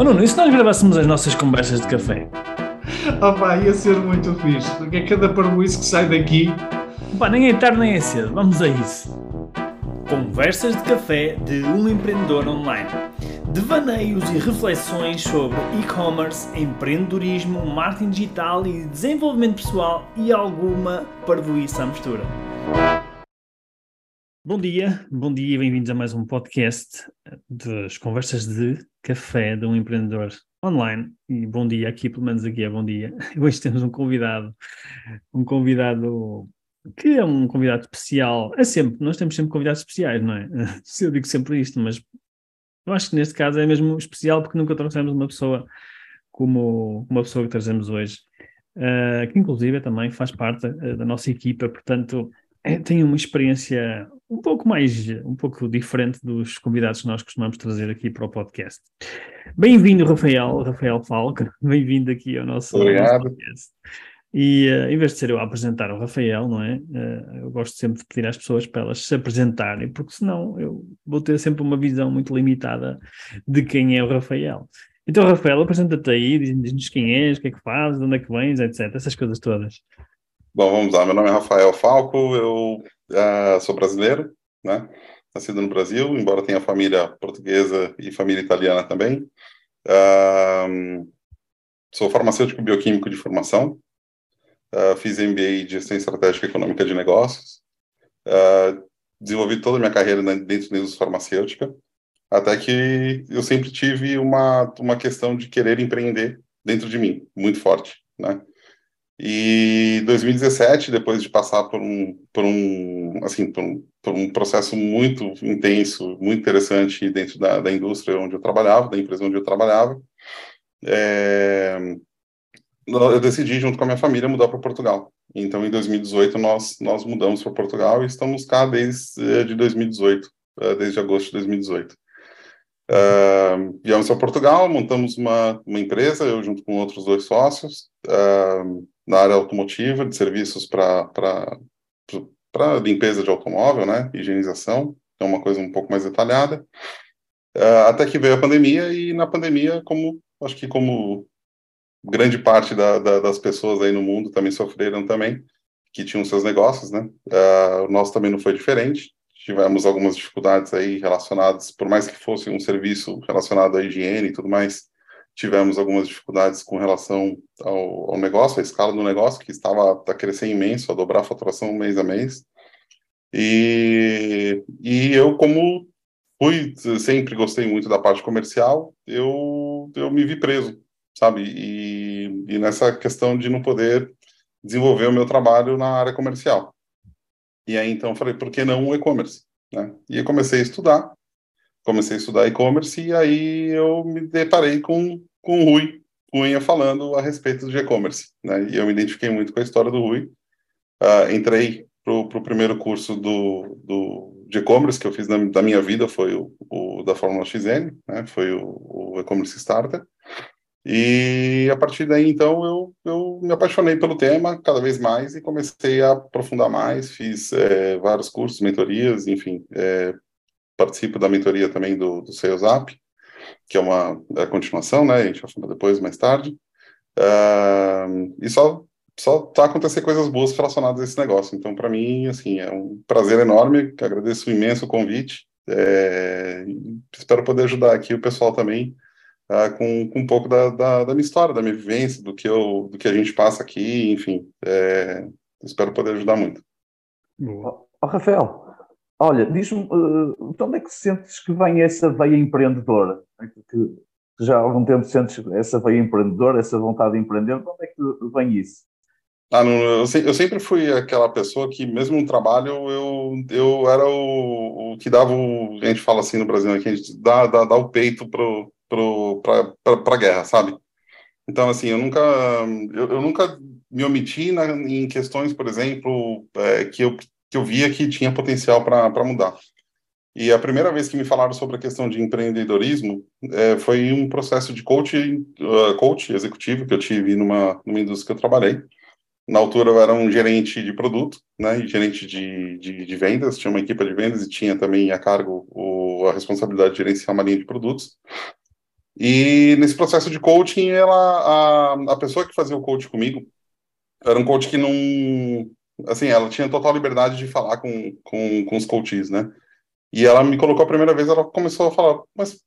Oh Nuno, e se nós gravássemos as nossas conversas de café? Oh pá, ia ser muito fixe, porque é cada parboice que sai daqui. Pá, nem é tarde nem é cedo, vamos a isso. Conversas de café de um empreendedor online. Devaneios e reflexões sobre e-commerce, empreendedorismo, marketing digital e desenvolvimento pessoal e alguma parvoíça à mistura. Bom dia, bom dia e bem-vindos a mais um podcast das conversas de café de um empreendedor online. E bom dia, aqui pelo menos aqui é bom dia. Hoje temos um convidado, um convidado que é um convidado especial. É sempre, nós temos sempre convidados especiais, não é? Eu digo sempre isto, mas eu acho que neste caso é mesmo especial porque nunca trouxemos uma pessoa como uma pessoa que trazemos hoje, uh, que inclusive também faz parte uh, da nossa equipa, portanto é, tem uma experiência um pouco mais, um pouco diferente dos convidados que nós costumamos trazer aqui para o podcast. Bem-vindo, Rafael, Rafael Falco, bem-vindo aqui ao nosso, Obrigado. Nosso podcast. E uh, em vez de ser eu a apresentar o Rafael, não é? Uh, eu gosto sempre de pedir às pessoas para elas se apresentarem, porque senão eu vou ter sempre uma visão muito limitada de quem é o Rafael. Então, Rafael, apresenta-te aí, diz-nos quem és, o que é que fazes, de onde é que vens, etc. Essas coisas todas. Bom, vamos lá. Meu nome é Rafael Falco, eu uh, sou brasileiro, né? Nascido no Brasil, embora tenha família portuguesa e família italiana também. Uh, sou farmacêutico bioquímico de formação. Uh, fiz MBA de Gestão Estratégica Econômica de Negócios. desenvolvi toda a minha carreira dentro da indústria farmacêutica, até que eu sempre tive uma, uma questão de querer empreender dentro de mim, muito forte, né? E 2017, depois de passar por um, por um, assim, por um, por um processo muito intenso, muito interessante dentro da, da indústria onde eu trabalhava, da empresa onde eu trabalhava, é, eu decidi, junto com a minha família, mudar para Portugal. Então, em 2018, nós, nós mudamos para Portugal e estamos cá desde de 2018, eh, desde agosto de 2018. Uh, viemos para Portugal, montamos uma, uma empresa, eu junto com outros dois sócios, uh, na área automotiva, de serviços para limpeza de automóvel, né, higienização, é uma coisa um pouco mais detalhada, uh, até que veio a pandemia, e na pandemia, como, acho que como grande parte da, da, das pessoas aí no mundo também sofreram também, que tinham seus negócios, né, uh, o nosso também não foi diferente, tivemos algumas dificuldades aí relacionadas, por mais que fosse um serviço relacionado à higiene e tudo mais, tivemos algumas dificuldades com relação ao, ao negócio, a escala do negócio, que estava a crescer imenso, a dobrar a faturação mês a mês. E, e eu, como fui, sempre gostei muito da parte comercial, eu, eu me vi preso, sabe? E, e nessa questão de não poder desenvolver o meu trabalho na área comercial. E aí, então, falei, por que não o e-commerce? Né? E eu comecei a estudar, comecei a estudar e-commerce, e aí eu me deparei com com o Rui Cunha falando a respeito de e-commerce, né? E eu me identifiquei muito com a história do Rui. Uh, entrei para o primeiro curso do, do, de e-commerce que eu fiz na, da minha vida, foi o, o da Fórmula XN, né? Foi o, o e-commerce starter. E a partir daí, então, eu, eu me apaixonei pelo tema cada vez mais e comecei a aprofundar mais. Fiz é, vários cursos, mentorias, enfim, é, participo da mentoria também do, do Sales Up que é uma é a continuação, né? A gente vai falar depois, mais tarde. Uh, e só só tá acontecendo coisas boas relacionadas a esse negócio. Então, para mim, assim, é um prazer enorme. Agradeço imenso o convite. É, espero poder ajudar aqui o pessoal também uh, com, com um pouco da, da, da, minha história, da minha vivência, do que eu, do que a gente passa aqui, enfim. É, espero poder ajudar muito. Oh, Rafael, Olha, diz-me, uh, de onde é que sentes que vem essa veia empreendedora? Que, já há algum tempo sentes essa veia empreendedora, essa vontade de empreender, de onde é que vem isso? Ah, não, eu, eu, sempre fui aquela pessoa que, mesmo no trabalho, eu, eu era o, o que dava o. A gente fala assim no Brasil, né, que a gente dá, dá, dá o peito para a guerra, sabe? Então, assim, eu nunca, eu, eu nunca me omiti na, em questões, por exemplo, é, que eu que eu via que tinha potencial para mudar. E a primeira vez que me falaram sobre a questão de empreendedorismo é, foi um processo de coach, uh, coach executivo que eu tive numa, numa indústria que eu trabalhei. Na altura eu era um gerente de produto, né, gerente de, de, de, vendas, tinha uma equipe de vendas e tinha também a cargo o, a responsabilidade de gerenciar uma linha de produtos. E nesse processo de coaching, ela, a, a pessoa que fazia o coach comigo era um coach que não. Assim, ela tinha total liberdade de falar com, com, com os coaches, né? E ela me colocou a primeira vez, ela começou a falar, mas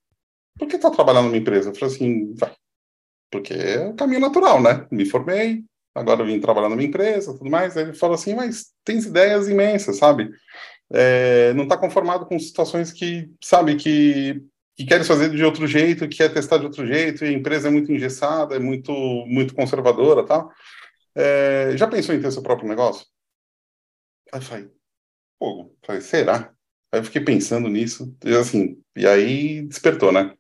por que tá trabalhando numa empresa? Eu falei assim, vai, porque é o caminho natural, né? Me formei, agora vim trabalhar numa empresa, tudo mais. Ele falou assim, mas tens ideias imensas, sabe? É, não está conformado com situações que, sabe, que, que queres fazer de outro jeito, que quer testar de outro jeito, e a empresa é muito engessada, é muito, muito conservadora, tal. É, já pensou em ter seu próprio negócio? Aí eu falei, falei, será? Aí eu fiquei pensando nisso, e assim, e aí despertou, né?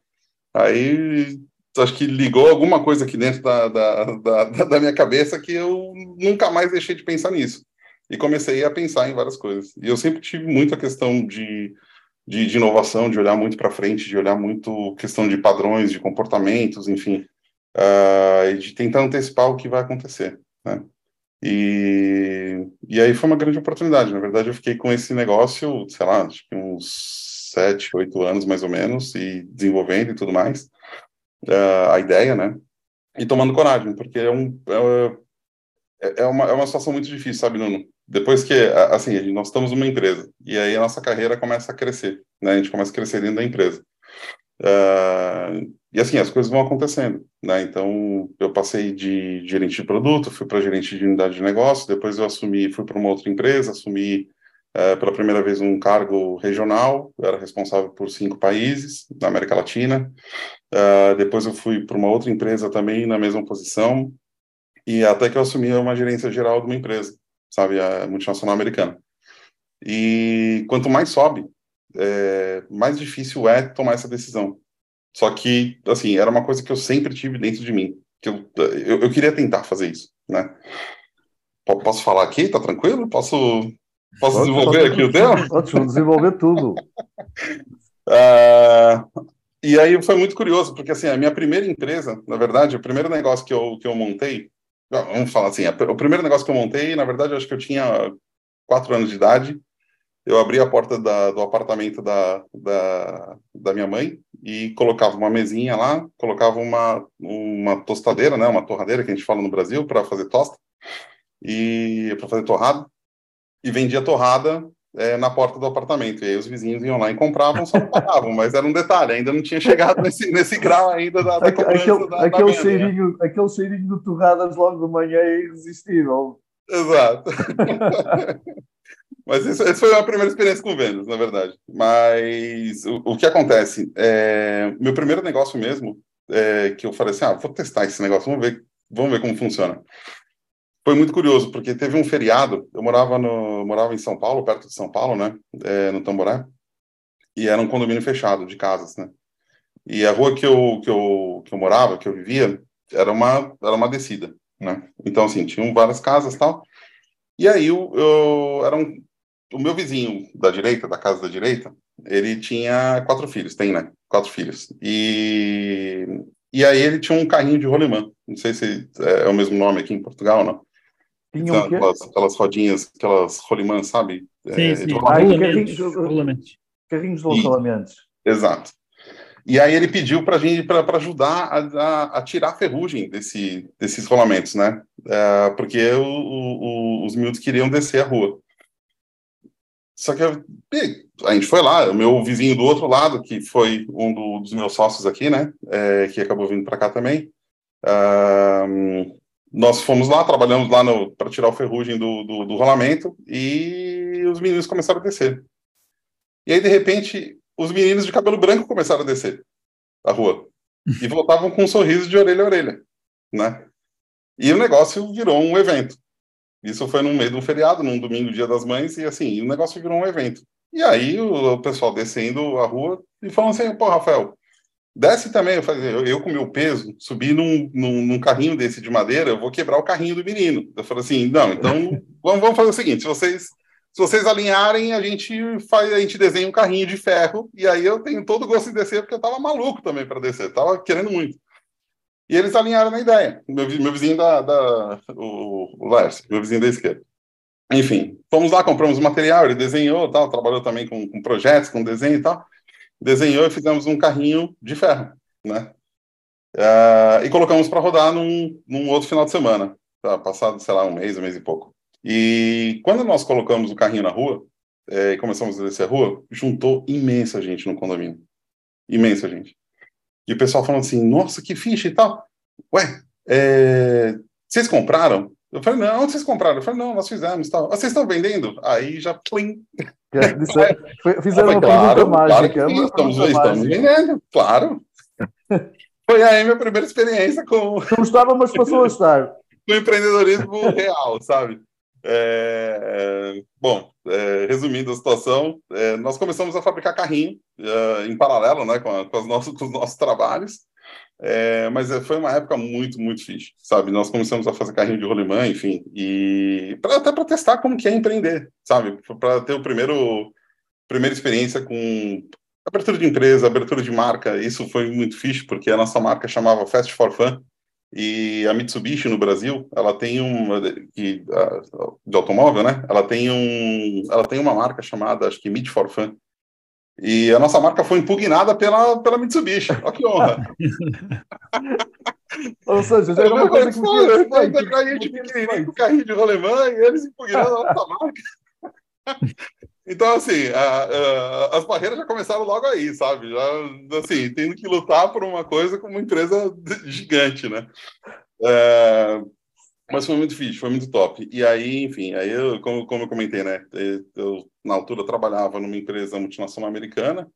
Aí acho que ligou alguma coisa aqui dentro da, da, da, da, minha cabeça que eu nunca mais deixei de pensar nisso. E comecei a pensar em várias coisas. E eu sempre tive muita questão de, de, de inovação, de olhar muito para frente, de olhar muito questão de padrões, de comportamentos, enfim, uh, e de tentar antecipar o que vai acontecer. Né? E, e aí foi uma grande oportunidade. Na verdade, eu fiquei com esse negócio, sei lá, acho que uns sete, oito anos mais ou menos, e desenvolvendo e tudo mais uh, a ideia, né? E tomando coragem, porque é, um, é, é, uma, é uma situação muito difícil, sabe, Nuno? Depois que, assim, nós estamos numa empresa, e aí a nossa carreira começa a crescer, né? A gente começa a crescer dentro da empresa. Uh, e assim, as coisas vão acontecendo, né? Então, eu passei de gerente de produto, fui para gerente de unidade de negócio, depois eu assumi, fui para uma outra empresa, assumi uh, pela primeira vez um cargo regional, eu era responsável por cinco países na América Latina, Uh, depois eu fui para uma outra empresa também na mesma posição e até que eu assumi uma gerência geral de uma empresa, sabe, a multinacional americana. E quanto mais sobe, é, mais difícil é tomar essa decisão. Só que, assim, era uma coisa que eu sempre tive dentro de mim, que eu, eu, eu queria tentar fazer isso, né? Posso falar aqui? Tá tranquilo? Posso, posso pode, desenvolver pode, aqui o tema? Pode desenvolver tudo. uh, E aí foi muito curioso, porque assim, a minha primeira empresa, na verdade, o primeiro negócio que eu, que eu montei, vamos falar assim, o primeiro negócio que eu montei, na verdade, eu acho que eu tinha quatro anos de idade, eu abri a porta da, do apartamento da, da, da, minha mãe e colocava uma mesinha lá, colocava uma, uma tostadeira, né, uma torradeira que a gente fala no Brasil para fazer tosta e para fazer torrada e vendia torrada é, na porta do apartamento. E aí os vizinhos iam lá e compravam, só pagavam, mas era um detalhe, ainda não tinha chegado nesse, nesse grau ainda da, da aquele, da, aquele, da cheirinho, né? aquele cheirinho de torradas logo de manhã é irresistível. Exato. mas isso, essa foi a primeira experiência com vendas, na verdade. Mas o, o que acontece? É, meu primeiro negócio mesmo, é, que eu falei assim, ah, vou testar esse negócio, vamos ver, vamos ver como funciona. Foi muito curioso, porque teve um feriado, eu morava, no, morava em São Paulo, perto de São Paulo, né, é, no Tamboré, e era um condomínio fechado de casas, né, e a rua que eu, que eu, que eu morava, que eu vivia, era uma, era uma descida, né, então, assim, tinham várias casas tal, e aí eu, eu era um, o meu vizinho da direita, da casa da direita, ele tinha quatro filhos, tem, né, quatro filhos, e, e aí ele tinha um carrinho de rolimã, não sei se é o mesmo nome aqui em Portugal, não, tinha então, aquelas, aquelas, rodinhas, aquelas rolimãs, sabe? Sim, é, sim. Ah, carrinhos, rolamentos. Carrinhos de rolamentos. Exato. E aí ele pediu para gente para ajudar a, a, a, tirar a ferrugem desse, desses rolamentos, né? É, porque o, o, os miúdos queriam descer a rua. Só que a gente foi lá, o meu vizinho do outro lado, que foi um do, dos meus sócios aqui, né? É, que acabou vindo para cá também. Uh, nós fomos lá, trabalhamos lá para tirar o ferrugem do, do, do, rolamento e os meninos começaram a descer. E aí, de repente, os meninos de cabelo branco começaram a descer a rua e voltavam com um sorriso de orelha a orelha, né? E o negócio virou um evento. Isso foi no meio de um feriado, num domingo, dia das mães, e assim, o negócio virou um evento. E aí o, pessoal descendo a rua e falando assim, pô, Rafael, Desce também, eu, falei, eu, eu com meu peso, subir num, num, num, carrinho desse de madeira, eu vou quebrar o carrinho do menino. Eu falei assim, não, então vamos, vamos fazer o seguinte, se vocês, se vocês alinharem, a gente faz, a gente desenha um carrinho de ferro, e aí eu tenho todo o gosto de descer, porque eu tava maluco também para descer, tava querendo muito. E eles alinharam na ideia, meu, meu vizinho da, da o, o meu vizinho da esquerda. Enfim, fomos lá, compramos material, ele desenhou, tal, trabalhou também com, com projetos, com desenho e tal desenhou e fizemos um carrinho de ferro, né? Uh, e colocamos para rodar num, num, outro final de semana, tá? passado, sei lá, um mês, um mês e pouco. E quando nós colocamos o carrinho na rua, é, começamos a descer a rua, juntou imensa gente no condomínio. Imensa gente. E o pessoal falando assim, nossa, que ficha e tal. Ué, é, vocês compraram? Eu falei, não, onde vocês compraram? Eu falei, não, nós fizemos tal. Ah, vocês estão vendendo? Aí já, plim. É, fizeram uma claro, mágica. Claro sim, estamos, estamos vendendo, claro. Foi aí minha primeira experiência com... Não estava, mas passou a estar. Com empreendedorismo real, sabe? É, bom, é, resumindo a situação, é, nós começamos a fabricar carrinho é, em paralelo né, com, a, com, nossos, com os nossos trabalhos, é, mas é, foi uma época muito, muito fixe, sabe? Nós começamos a fazer carrinho de rolimã, enfim, e pra, até para testar como que é empreender, sabe? Para ter o primeiro primeira experiência com abertura de empresa, abertura de marca, isso foi muito fixe, porque a nossa marca chamava Fast for Fun, e a Mitsubishi no Brasil, ela tem uma de, automóvel, né? Ela tem um, ela tem uma marca chamada, acho que Meet for Fun. E a nossa marca foi impugnada pela pela Mitsubishi. Olha que honra. Ou seja, já era uma coisa que foi, foi, a gente pequenininho com carrinho de rolemã e eles impugnaram a nossa marca. Então, assim, a, a, as barreiras já começaram logo aí, sabe? Já, assim, tendo que lutar por uma coisa com uma empresa gigante, né? É, mas foi muito difícil, foi muito top. E aí, enfim, aí eu, como, como eu comentei, né? Eu, na altura, trabalhava numa empresa multinacional americana,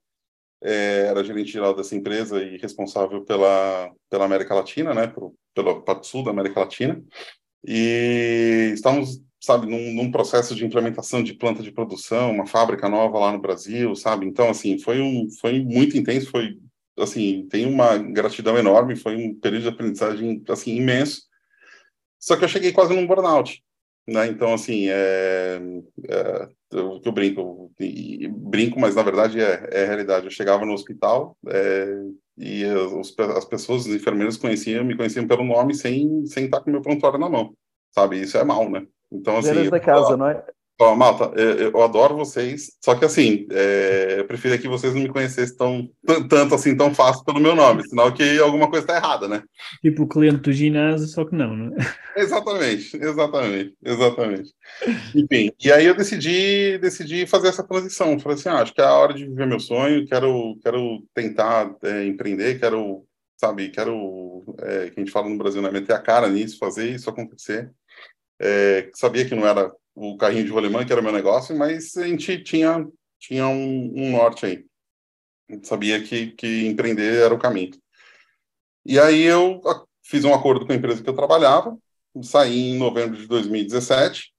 é, era gerente geral dessa empresa e responsável pela, pela América Latina, né? Pelo, pela parte sul da América Latina. E estávamos sabe, num, num, processo de implementação de planta de produção, uma fábrica nova lá no Brasil, sabe? Então, assim, foi um, foi muito intenso, foi, assim, tem uma gratidão enorme, foi um período de aprendizagem, assim, imenso. Só que eu cheguei quase num burnout, né? Então, assim, é, é eu, eu brinco, brinco, mas na verdade é, é realidade. Eu chegava no hospital é, e os, as pessoas, os enfermeiros conheciam, me conheciam pelo nome sem, sem estar com o meu prontuário na mão, sabe? Isso é mal, né? Então, assim. da casa, eu, não é? Ó, Malta, eu, eu, adoro vocês, só que assim, é, eu preferia que vocês não me conhecessem tão, tanto assim, tão fácil pelo meu nome, senão que alguma coisa está errada, né? Tipo o cliente do ginásio, só que não, né? Exatamente, exatamente, exatamente. Enfim, e aí eu decidi, decidi fazer essa transição. Falei assim, ah, acho que é a hora de viver meu sonho, quero, quero tentar é, empreender, quero, sabe, quero, é, que a gente fala no Brasil, né, meter a cara nisso, fazer isso acontecer. É, sabia que não era o carrinho de rolemã que era meu negócio, mas a gente tinha, tinha um, um norte aí. sabia que, que empreender era o caminho. E aí eu fiz um acordo com a empresa que eu trabalhava, saí em novembro de 2017,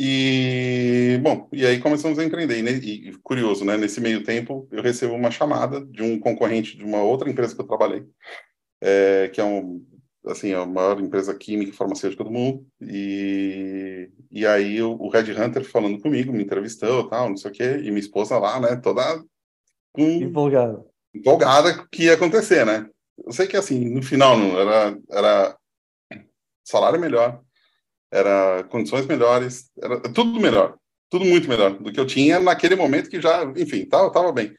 e, bom, e aí começamos a empreender. E, e, curioso, né? Nesse meio tempo, eu recebo uma chamada de um concorrente de uma outra empresa que eu trabalhei, é, que é um assim, a maior empresa química e farmacêutica do mundo. E, e aí o, o Red Hunter falando comigo, me entrevistou, tal, não sei o quê, e minha esposa lá, né, toda com, empolgada. Empolgada que ia acontecer, né? Eu sei que assim, no final não era era salário melhor, era condições melhores, era tudo melhor, tudo muito melhor do que eu tinha naquele momento que já, enfim, tava, tava bem.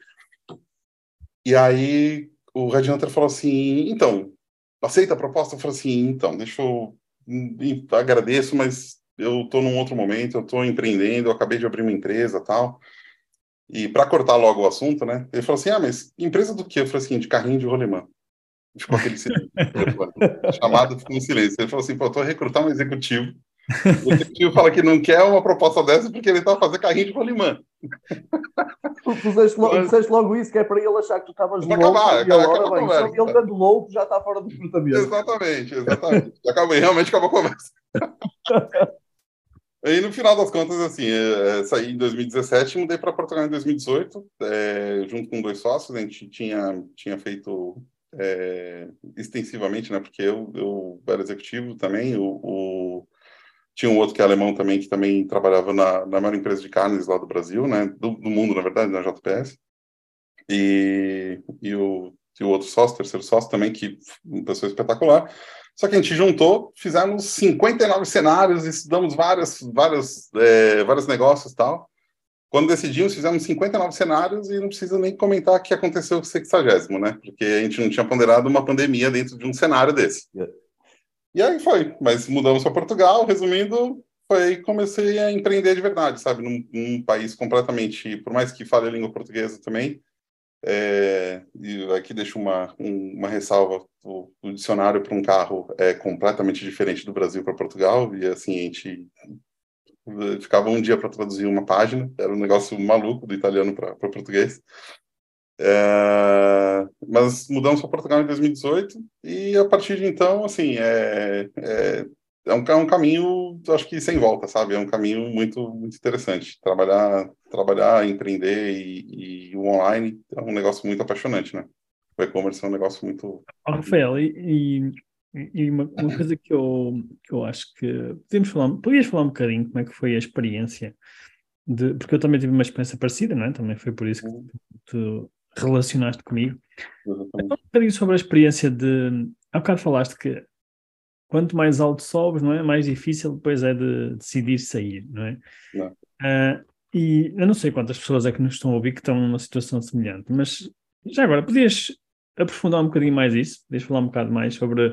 E aí o Red Hunter falou assim, então, aceita a proposta? Eu falei assim, então, deixa eu... Hum, agradeço, mas eu estou num outro momento, eu estou empreendendo, eu acabei de abrir uma empresa tal. E para cortar logo o assunto, né? Ele falou assim: ah, mas empresa do quê? Eu falei assim: de carrinho de rolemã. Ficou aquele silêncio. chamado ficou em silêncio. Ele falou assim: pô, eu tô recrutando um executivo o executivo fala que não quer uma proposta dessa porque ele está fazendo carrinho de rolimã. Tu puseste logo, logo isso, que é para ele achar que tu estavas louco. Acabar, e agora, bem, conversa, ele estando louco já está fora do recrutamento. Exatamente, exatamente. Acabou, realmente acabou a conversa. E no final das contas, assim, é, saí em 2017 e mudei para Portugal em 2018, é, junto com dois sócios. A gente tinha, tinha feito é, extensivamente, né? Porque eu, eu era executivo também, o, o tinha um outro que é alemão também, que também trabalhava na, na maior empresa de carnes lá do Brasil, né? Do, do mundo, na verdade, na JPS. E, e, o, e o outro sócio, terceiro sócio também, que uma pessoa espetacular. Só que a gente juntou, fizemos 59 cenários, estudamos vários, vários, é, vários negócios e tal. quando decidimos, fizemos 59 cenários e não precisa nem comentar que aconteceu o 60, né? Porque a gente não tinha ponderado uma pandemia dentro de um cenário desse. E aí foi, mas mudamos para Portugal, resumindo, foi comecei a empreender de verdade, sabe? Num, num, país completamente, por mais que fale a língua portuguesa também, é, e aqui deixo uma, um, uma ressalva, o, o dicionário para um carro é completamente diferente do Brasil para Portugal, e assim, a gente ficava um dia para traduzir uma página, era um negócio maluco do italiano para português. É, mas mudamos para Portugal em 2018 e a partir de então, assim, é, é, é, um, é um caminho, acho que sem volta, sabe? É um caminho muito, muito interessante. Trabalhar, trabalhar, empreender e, e o online é um negócio muito apaixonante, né? O e-commerce é um negócio muito. Rafael, e, e uma, uma, coisa que eu, que eu acho que podemos falar, podias falar um bocadinho como é que foi a experiência de, porque eu também tive uma experiência parecida, não é? Também foi por isso que uhum. tu, relacionaste comigo. Então, um bocadinho sobre a experiência de. Há bocado falaste que quanto mais alto sobes, não é? Mais difícil depois é de decidir sair, não é? Não. Uh, e eu não sei quantas pessoas é que nos estão a ouvir que estão numa situação semelhante, mas já agora, podias aprofundar um bocadinho mais isso? Podias falar um bocado mais sobre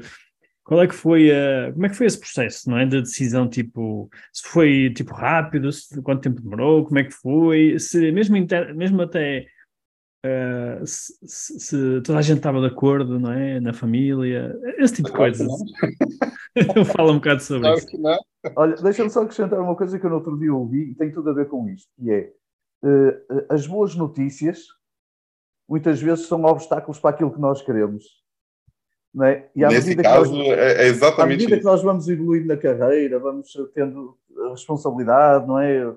qual é que foi a, como é que foi esse processo, não é? Da decisão, tipo, se foi tipo rápido, se, quanto tempo demorou, como é que foi, se mesmo, inter, mesmo até Uh, se, se, toda a gente estava de acordo, não é? Na família, esse tipo de coisas. Eu falo um bocado sobre claro isso. Olha, deixa-me só acrescentar uma coisa que eu no outro dia ouvi e tem tudo a ver com isto, que é uh, as boas notícias muitas vezes são obstáculos para aquilo que nós queremos. Não é? E à Nesse caso, nós, é, é exatamente À medida isso. que nós vamos evoluindo na carreira, vamos tendo responsabilidade, não é?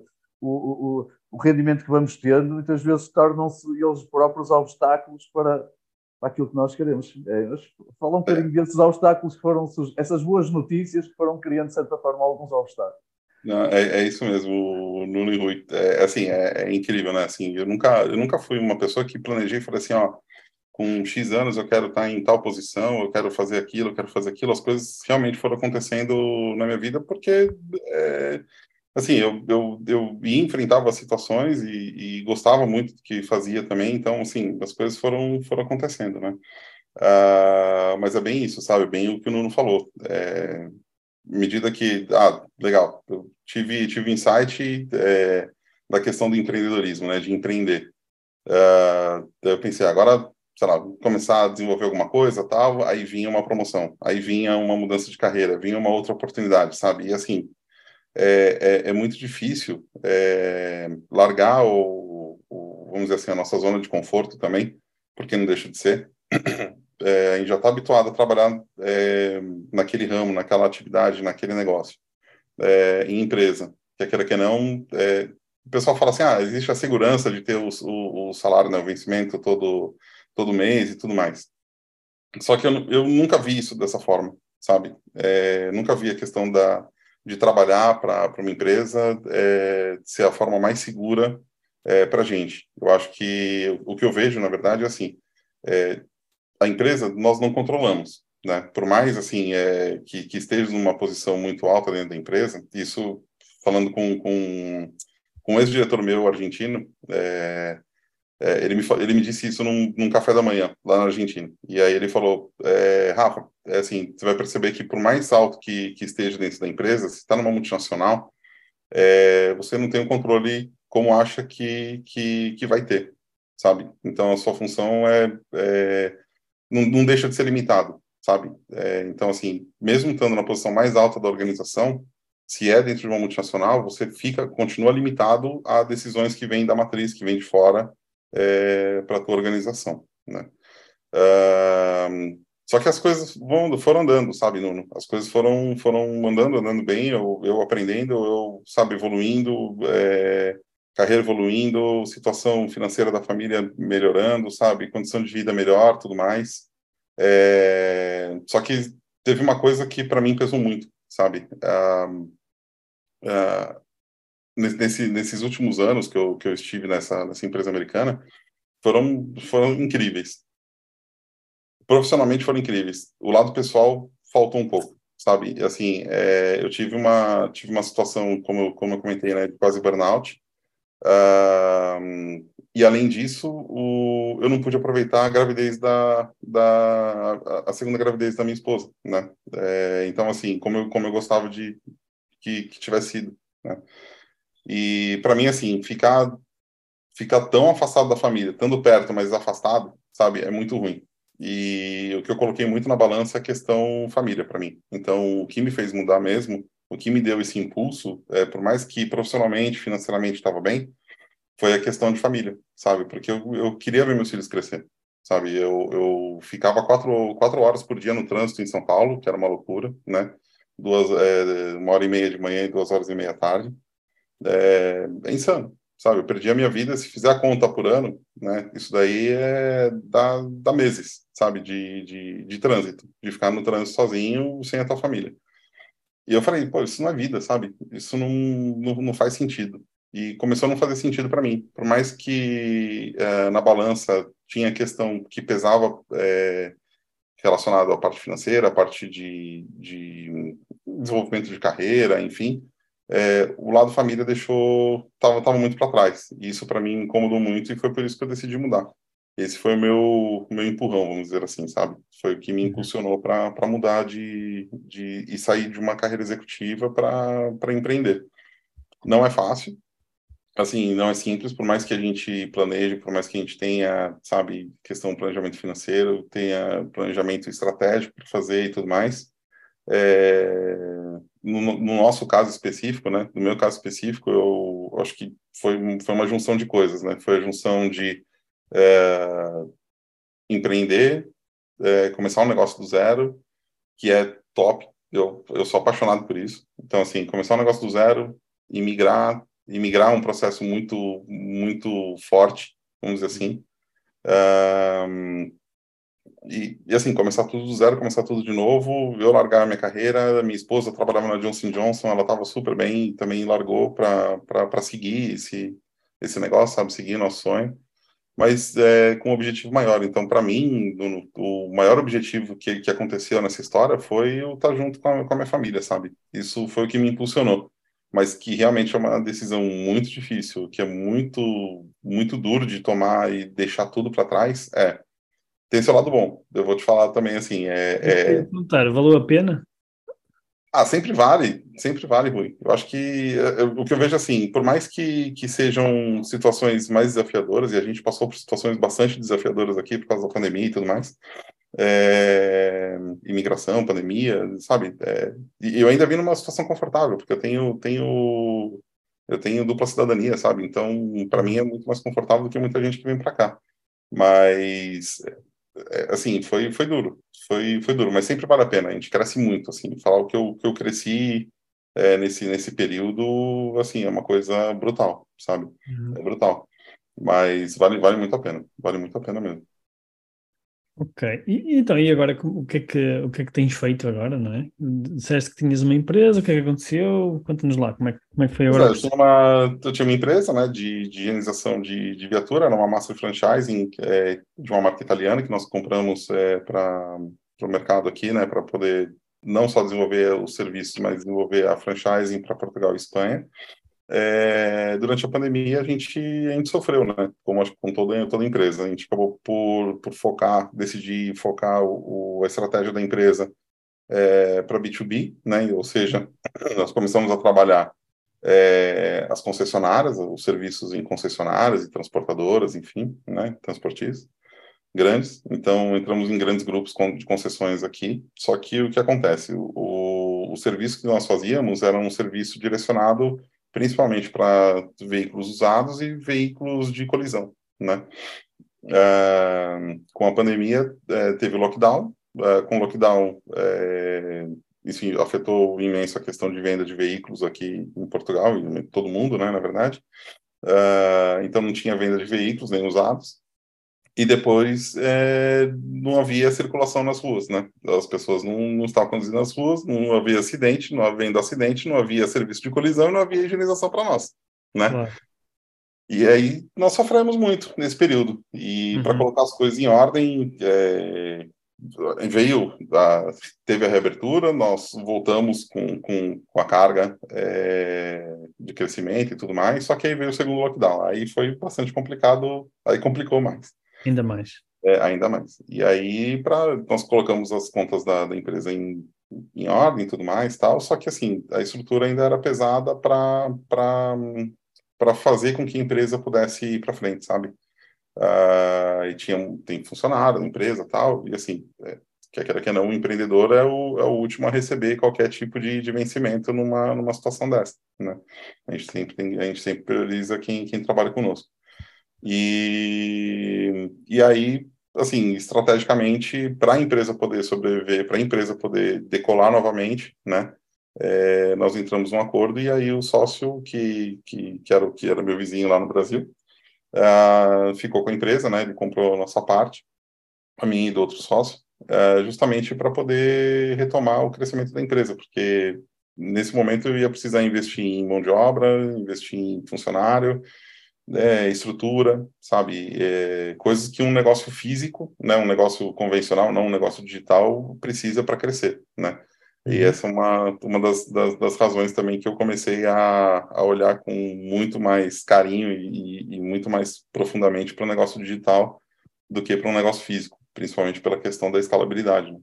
O, o, o rendimento que vamos tendo, muitas vezes tornam-se eles próprios obstáculos para, para aquilo que nós queremos. É, fala um bocadinho desses obstáculos que foram, essas boas notícias que foram criando, de certa forma, alguns obstáculos. Não, é, é isso mesmo, o Nuno e Rui. É, assim, é, é, incrível, né? Assim, eu nunca, eu nunca fui uma pessoa que planejei e falei assim, ó, com X anos eu quero estar em tal posição, eu quero fazer aquilo, eu quero fazer aquilo. As coisas realmente foram acontecendo na minha vida porque é, assim, eu, eu, eu enfrentava situações e, e, gostava muito do que fazia também, então, assim, as coisas foram, foram acontecendo, né? Uh, mas é bem isso, sabe? Bem o que o Nuno falou. É, medida que, ah, legal, eu tive, tive insight é, da questão do empreendedorismo, né? De empreender. Uh, eu pensei, agora, sei lá, começar a desenvolver alguma coisa, tal, aí vinha uma promoção, aí vinha uma mudança de carreira, vinha uma outra oportunidade, sabe? E assim, é, é, é muito difícil é, largar o, o, vamos dizer assim, a nossa zona de conforto também, porque não deixa de ser. É, a gente já está habituado a trabalhar é, naquele ramo, naquela atividade, naquele negócio, em empresa. Que aquela que não, o pessoal fala assim, ah, existe a segurança de ter o, o, o salário, né, o vencimento todo, todo mês e tudo mais. Só que eu, eu nunca vi isso dessa forma, sabe? É, nunca vi a questão da, de trabalhar para uma empresa é, ser a forma mais segura é, para a gente. Eu acho que o que eu vejo, na verdade, é assim, é, a empresa nós não controlamos, né? Por mais assim é, que, que esteja numa posição muito alta dentro da empresa, isso falando com, com, com um ex-diretor meu argentino, é, é, ele, me, ele me disse isso num, num, café da manhã, lá na Argentina. E aí ele falou, é, Rafa, é assim, você vai perceber que por mais alto que, que esteja dentro da empresa, se está numa multinacional, é, você não tem o controle como acha que, que, que vai ter, sabe? Então, a sua função é, é não, não, deixa de ser limitado, sabe? É, então, assim, mesmo estando na posição mais alta da organização, se é dentro de uma multinacional, você fica, continua limitado a decisões que vêm da matriz, que vêm de fora, é, para a tua organização, né? Uh, só que as coisas vão, foram andando, sabe, Nuno? As coisas foram, foram andando, andando bem, eu, eu aprendendo, eu, sabe, evoluindo, é, carreira evoluindo, situação financeira da família melhorando, sabe, condição de vida melhor, tudo mais. É, só que teve uma coisa que para mim pesou muito, sabe? Uh, nesse, nesses últimos anos que eu, que eu estive nessa, nessa empresa americana, foram, foram incríveis. Profissionalmente foram incríveis. O lado pessoal faltou um pouco, sabe? Assim, é, eu tive uma, tive uma situação, como eu, como eu comentei, né, de quase burnout. Uh, e além disso, o, eu não pude aproveitar a gravidez da, da a segunda gravidez da minha esposa, né? É, então, assim, como eu, como eu gostava de que, que tivesse sido, né? E para mim, assim, ficar ficar tão afastado da família, estando perto, mas afastado, sabe, é muito ruim. E o que eu coloquei muito na balança é a questão família para mim. Então, o que me fez mudar mesmo, o que me deu esse impulso, é, por mais que profissionalmente, financeiramente estava bem, foi a questão de família, sabe? Porque eu, eu queria ver meus filhos crescer, sabe? Eu, eu ficava quatro, quatro horas por dia no trânsito em São Paulo, que era uma loucura, né? Duas, é, uma hora e meia de manhã e duas horas e meia à tarde. É, é insano, sabe? Eu perdi a minha vida, se fizer a conta por ano, né? Isso daí é dá, dá meses, sabe? De, de, de trânsito, de ficar no trânsito sozinho, sem a tua família. E eu falei, pô, isso não é vida, sabe? Isso não, não, não faz sentido e começou a não fazer sentido para mim. Por mais que é, na balança tinha questão que pesava é, relacionado à parte financeira, à parte de, de desenvolvimento de carreira, enfim, é, o lado família deixou tava, tava muito para trás. E isso para mim incomodou muito e foi por isso que eu decidi mudar. Esse foi o meu, meu empurrão, vamos dizer assim, sabe? Foi o que me uhum. impulsionou para mudar de, de e sair de uma carreira executiva para empreender. Não é fácil, assim, não é simples, por mais que a gente planeje, por mais que a gente tenha, sabe, questão planejamento financeiro, tenha planejamento estratégico para fazer e tudo mais. É, no, no, nosso caso específico, né, no meu caso específico, eu acho que foi, foi uma junção de coisas, né, foi a junção de é, empreender, é, começar um negócio do zero, que é top, eu, eu sou apaixonado por isso. Então, assim, começar um negócio do zero, imigrar, imigrar é um processo muito muito forte, vamos dizer assim. Um, e, e, assim, começar tudo do zero, começar tudo de novo, eu largar a minha carreira, minha esposa trabalhava na Johnson Johnson, ela estava super bem, também largou para seguir esse, esse negócio, sabe, seguir nosso sonho, mas é, com um objetivo maior. Então, para mim, o, o, maior objetivo que, que aconteceu nessa história foi eu estar junto com a, com a minha família, sabe? Isso foi o que me impulsionou mas que realmente é uma decisão muito difícil, que é muito muito duro de tomar e deixar tudo para trás, é tem seu lado bom. Eu vou te falar também assim, é, é... valeu a pena? Ah, sempre vale, sempre vale, Rui. Eu acho que eu, o que eu vejo assim, por mais que, que sejam situações mais desafiadoras, e a gente passou por situações bastante desafiadoras aqui por causa da pandemia e tudo mais, é, imigração, pandemia, sabe? É, e eu ainda vim numa situação confortável, porque eu tenho, tenho, eu tenho dupla cidadania, sabe? Então, para mim é muito mais confortável do que muita gente que vem para cá. Mas, assim, foi, foi duro, foi, foi duro, mas sempre vale a pena. A gente cresce muito, assim. Falar o que eu, que eu cresci é, nesse, nesse período, assim, é uma coisa brutal, sabe? Uhum. É brutal. Mas vale, vale muito a pena, vale muito a pena mesmo. Ok, e, então, e agora o que, é que, o que é que tens feito agora, não é? Disseste que tinhas uma empresa, o que é que aconteceu? Conta-nos lá, como é, como é que foi agora? eu, tinha uma, eu tinha uma empresa né, de, de higienização de, de viatura, era uma master franchising é, de uma marca italiana que nós compramos é, para o mercado aqui, né, para poder não só desenvolver os serviços, mas desenvolver a franchising para Portugal e Espanha é, durante a pandemia a gente, a gente sofreu, né? Como acho com toda, toda empresa. A gente acabou por, por focar, decidir focar o, a estratégia da empresa é, para B2B, né? Ou seja, nós começamos a trabalhar é, as concessionárias, os serviços em concessionárias e transportadoras, enfim, né? Transportistas grandes. Então, entramos em grandes grupos de concessões aqui. Só que o que acontece? O, o, o serviço que nós fazíamos era um serviço direcionado principalmente para veículos usados e veículos de colisão, né? Uh, com a pandemia uh, teve lockdown, uh, com lockdown uh, isso afetou imenso a questão de venda de veículos aqui em Portugal e todo mundo, né, na verdade. então não tinha venda de veículos nem usados e depois é, não havia circulação nas ruas, né? As pessoas não, não estavam conduzindo nas ruas, não havia acidente, não havendo acidente, não havia serviço de colisão, não havia higienização para nós, né? E aí nós sofremos muito nesse período. E uhum. para colocar as coisas em ordem, é, veio, a, teve a reabertura, nós voltamos com, com, com a carga é, de crescimento e tudo mais, só que aí veio o segundo lockdown, aí foi bastante complicado, aí complicou mais. Ainda mais. É, ainda mais. E aí, pra, nós colocamos as contas da, da empresa em, em ordem e tudo mais, tal, só que assim, a estrutura ainda era pesada para fazer com que a empresa pudesse ir para frente, sabe? Uh, e tinha tem funcionário na empresa tal e assim é, quer queira que não o empreendedor é o, é o último a receber qualquer tipo de, de vencimento numa numa situação dessa né a gente sempre tem, a gente sempre prioriza quem quem trabalha conosco e e aí assim estrategicamente para a empresa poder sobreviver para a empresa poder decolar novamente né é, nós entramos num acordo e aí o sócio que, que, que era o que era meu vizinho lá no Brasil uh, ficou com a empresa, né? Ele comprou a nossa parte, a mim e do outro sócio, uh, justamente para poder retomar o crescimento da empresa, porque nesse momento eu ia precisar investir em mão de obra, investir em funcionário, é, estrutura, sabe, é, coisas que um negócio físico, né, um negócio convencional, não um negócio digital, precisa para crescer, né. E uhum. essa é uma, uma das, das, das, razões também que eu comecei a, a olhar com muito mais carinho e, e muito mais profundamente para o negócio digital do que para um negócio físico, principalmente pela questão da escalabilidade. Né?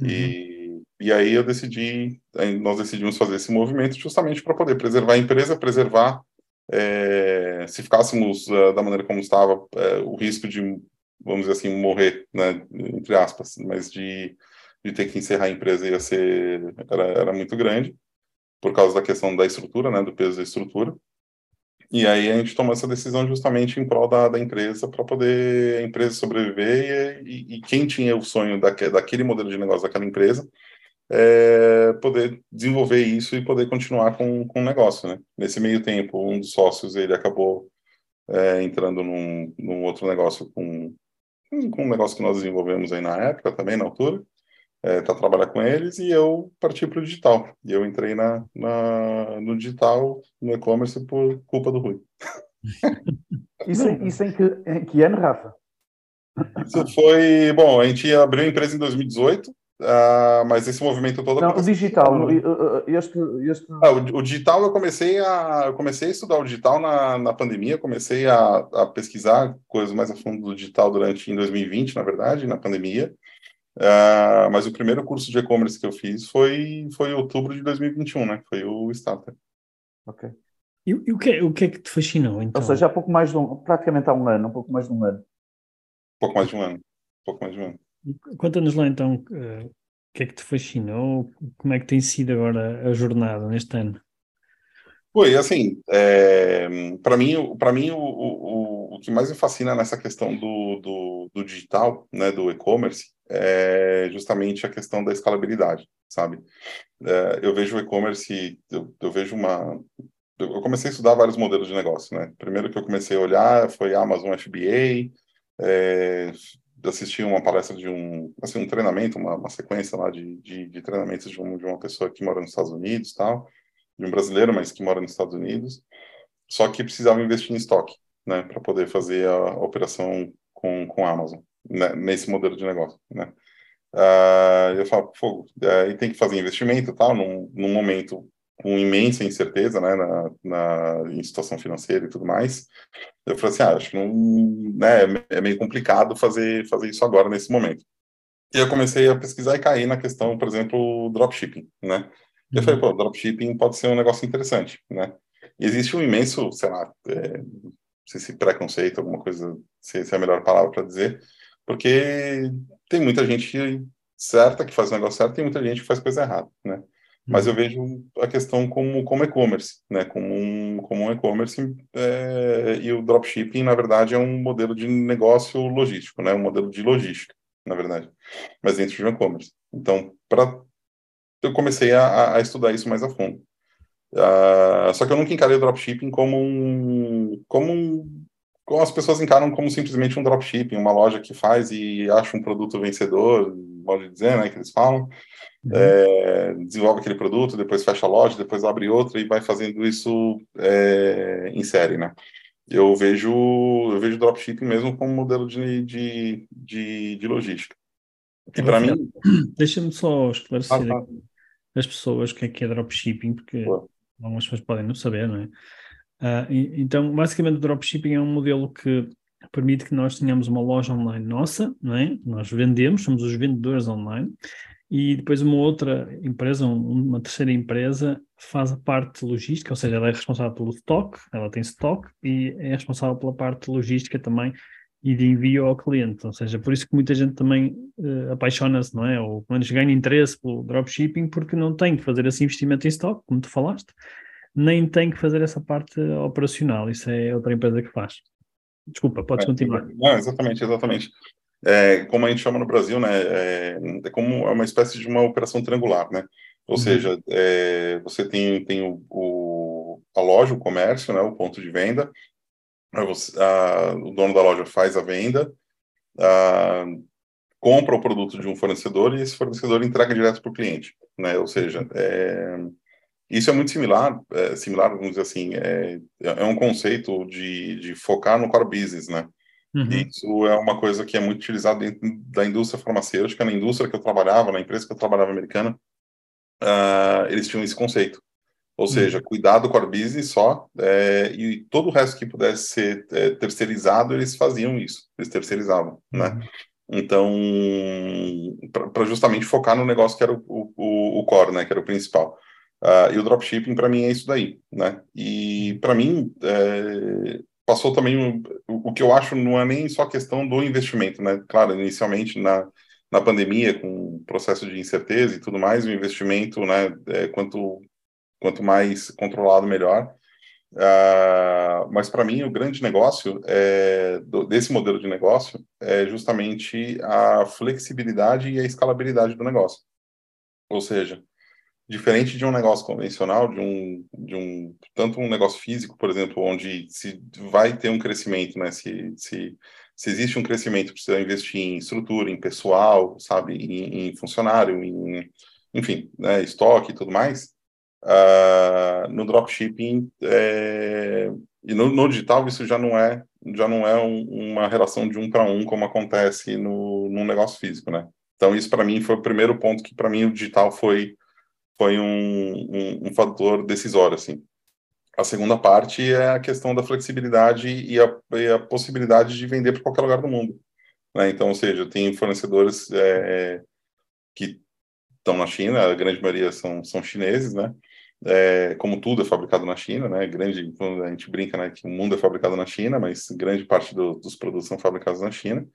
Uhum. E, e aí eu decidi, nós decidimos fazer esse movimento justamente para poder preservar a empresa, preservar, é, se ficássemos uh, da maneira como estava, é, o risco de, vamos dizer assim, morrer, né, entre aspas, mas de de ter que encerrar a empresa ia ser era, era muito grande por causa da questão da estrutura, né, do peso da estrutura. E aí a gente tomou essa decisão justamente em prol da, da empresa para poder a empresa sobreviver e, e, quem tinha o sonho daque, daquele modelo de negócio daquela empresa é, poder desenvolver isso e poder continuar com, com o negócio, né? Nesse meio tempo, um dos sócios ele acabou é, entrando num, num outro negócio com, com um negócio que nós desenvolvemos aí na época também, na altura, é, para trabalhar com eles e eu parti para o digital. E eu entrei na, na no digital, no e-commerce, por culpa do Rui. isso, isso em, que, em que ano, Rafa? Isso foi. Bom, a gente abriu a empresa em 2018. Uh, mas esse movimento todo não o digital este, este... Ah, o, o, digital eu comecei a eu comecei a estudar o digital na, na pandemia comecei a, a pesquisar coisas mais a fundo do digital durante em 2020 na verdade na pandemia Uh, mas o primeiro curso de e-commerce que eu fiz foi, foi em outubro de 2021, né? Foi o Starter. Ok. E, e, o, que, o que é que te fascinou, então? Ou seja, há pouco mais de um, praticamente há um ano, um pouco mais de um ano. Pouco mais de um ano. Pouco mais de um ano. Conta-nos lá então uh, o que é que te fascinou, como é que tem sido agora a jornada neste ano? Foi, assim, é, para mim, para mim o, o, o que mais me fascina nessa questão do, do, do digital, né, do e-commerce, é justamente a questão da escalabilidade, sabe? É, eu vejo o e-commerce, eu, eu, vejo uma... Eu comecei a estudar vários modelos de negócio, né? Primeiro que eu comecei a olhar foi Amazon FBA, é, assisti uma palestra de um, assim, um treinamento, uma, uma sequência lá de, de, de treinamentos de, um, de uma pessoa que mora nos Estados Unidos tal, de um brasileiro, mas que mora nos Estados Unidos, só que precisava investir em estoque, né, para poder fazer a, operação com, com a Amazon né, nesse modelo de negócio, né? Uh, eu falo, fogo, aí uh, tem que fazer investimento tal, num, num momento com imensa incerteza, né, na, na, em situação financeira e tudo mais. Eu falei assim, ah, acho que não, né, é meio complicado fazer, fazer isso agora, nesse momento. E eu comecei a pesquisar e cair na questão, por exemplo, dropshipping, né? Eu falei, uhum. pô, dropshipping pode ser um negócio interessante, né? E existe um imenso, sei lá, é, não sei se preconceito, alguma coisa, se, é a melhor palavra para dizer, porque tem muita gente certa que faz o negócio certo, tem muita gente que faz coisa errada, né? Mas eu uhum. vejo a questão como como e-commerce, né? Como um como um e-commerce é, e o dropshipping na verdade é um modelo de negócio logístico, né? Um modelo de logística, na verdade, mas dentro de um e-commerce. Então, para eu comecei a, a, estudar isso mais a fundo. Uh, só que eu nunca encarei o dropshipping como um como um como as pessoas encaram como simplesmente um dropshipping, uma loja que faz e acha um produto vencedor, pode dizer, né, que eles falam, uhum. é, desenvolve aquele produto, depois fecha a loja, depois abre outra e vai fazendo isso é, em série, né. Eu vejo eu vejo dropshipping mesmo como modelo de, de, de, de logística. E para mim. Deixa-me só esclarecer ah, tá. as pessoas o que é que é dropshipping, porque algumas pessoas podem não saber, não é? Uh, e, então, basicamente, o dropshipping é um modelo que permite que nós tenhamos uma loja online nossa, não é? Nós vendemos, somos os vendedores online, e depois uma outra empresa, uma terceira empresa, faz a parte logística, ou seja, ela é responsável pelo stock, ela tem stock e é responsável pela parte logística também e de envio ao cliente. Ou seja, por isso que muita gente também uh, apaixona-se, não é? Ou pelo menos ganha interesse pelo dropshipping porque não tem que fazer esse investimento em stock, como tu falaste, nem tem que fazer essa parte operacional. Isso é outra empresa que faz. Desculpa, podes é, continuar. Não, exatamente, exatamente. É, como a gente chama no Brasil, né, é, é, como é uma espécie de uma operação triangular, né? Ou uhum. seja, é, você tem, tem o, o, a loja, o comércio, né, o ponto de venda, você, a, o dono da loja faz a venda, a, compra o produto de um fornecedor e esse fornecedor entrega direto para o cliente, né? Ou seja, é, isso é muito similar, é, similar, vamos dizer assim, é, é um conceito de, de focar no core business, né? Uhum. Isso é uma coisa que é muito utilizado dentro da indústria farmacêutica, na indústria que eu trabalhava, na empresa que eu trabalhava americana, uh, eles tinham esse conceito. Ou uhum. seja, cuidar do core business só, é, e todo o resto que pudesse ser é, terceirizado, eles faziam isso, eles terceirizavam, né? uhum. né? Então, para justamente focar no negócio que era o, o, o core, né, que era o principal. Uh, e o dropshipping, para mim, é isso daí, né? E, para mim, é, passou também o, o, que eu acho não é nem só questão do investimento, né? Claro, inicialmente, na, na pandemia, com o processo de incerteza e tudo mais, o investimento, né, é, quanto, quanto mais controlado, melhor. Uh, mas, para mim, o grande negócio é, do, desse modelo de negócio é justamente a flexibilidade e a escalabilidade do negócio. Ou seja, diferente de um negócio convencional, de um, de um tanto um negócio físico, por exemplo, onde se vai ter um crescimento, né? Se, se, se existe um crescimento, precisa investir em estrutura, em pessoal, sabe, em, em funcionário, em, enfim, né, estoque e tudo mais. Uh, no dropshipping é, e no, no, digital isso já não é já não é um, uma relação de um para um como acontece no, no negócio físico, né? Então isso para mim foi o primeiro ponto que para mim o digital foi foi um, um, um, fator decisório, assim. A segunda parte é a questão da flexibilidade e a, e a possibilidade de vender para qualquer lugar do mundo. Né? Então, ou seja, tem fornecedores é, que estão na China, a grande maioria são, são chineses, né? É, como tudo é fabricado na China, né? Grande, a gente brinca, né, que o mundo é fabricado na China, mas grande parte do, dos produtos são fabricados na China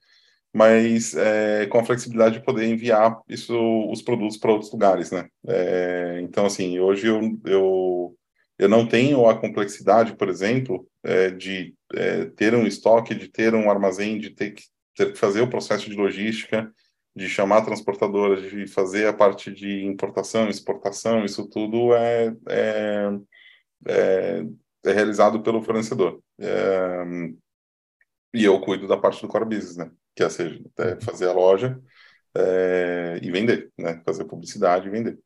mas é, com a flexibilidade de poder enviar isso, os produtos para outros lugares, né? É, então, assim, hoje eu, eu, eu não tenho a complexidade, por exemplo, é, de é, ter um estoque, de ter um armazém, de ter que, ter que fazer o processo de logística, de chamar transportadoras, de fazer a parte de importação, exportação, isso tudo é, é, é, é realizado pelo fornecedor. e eu cuido da parte do core business, né? Que é, seja, fazer a loja é, e vender, né? Fazer publicidade e vender.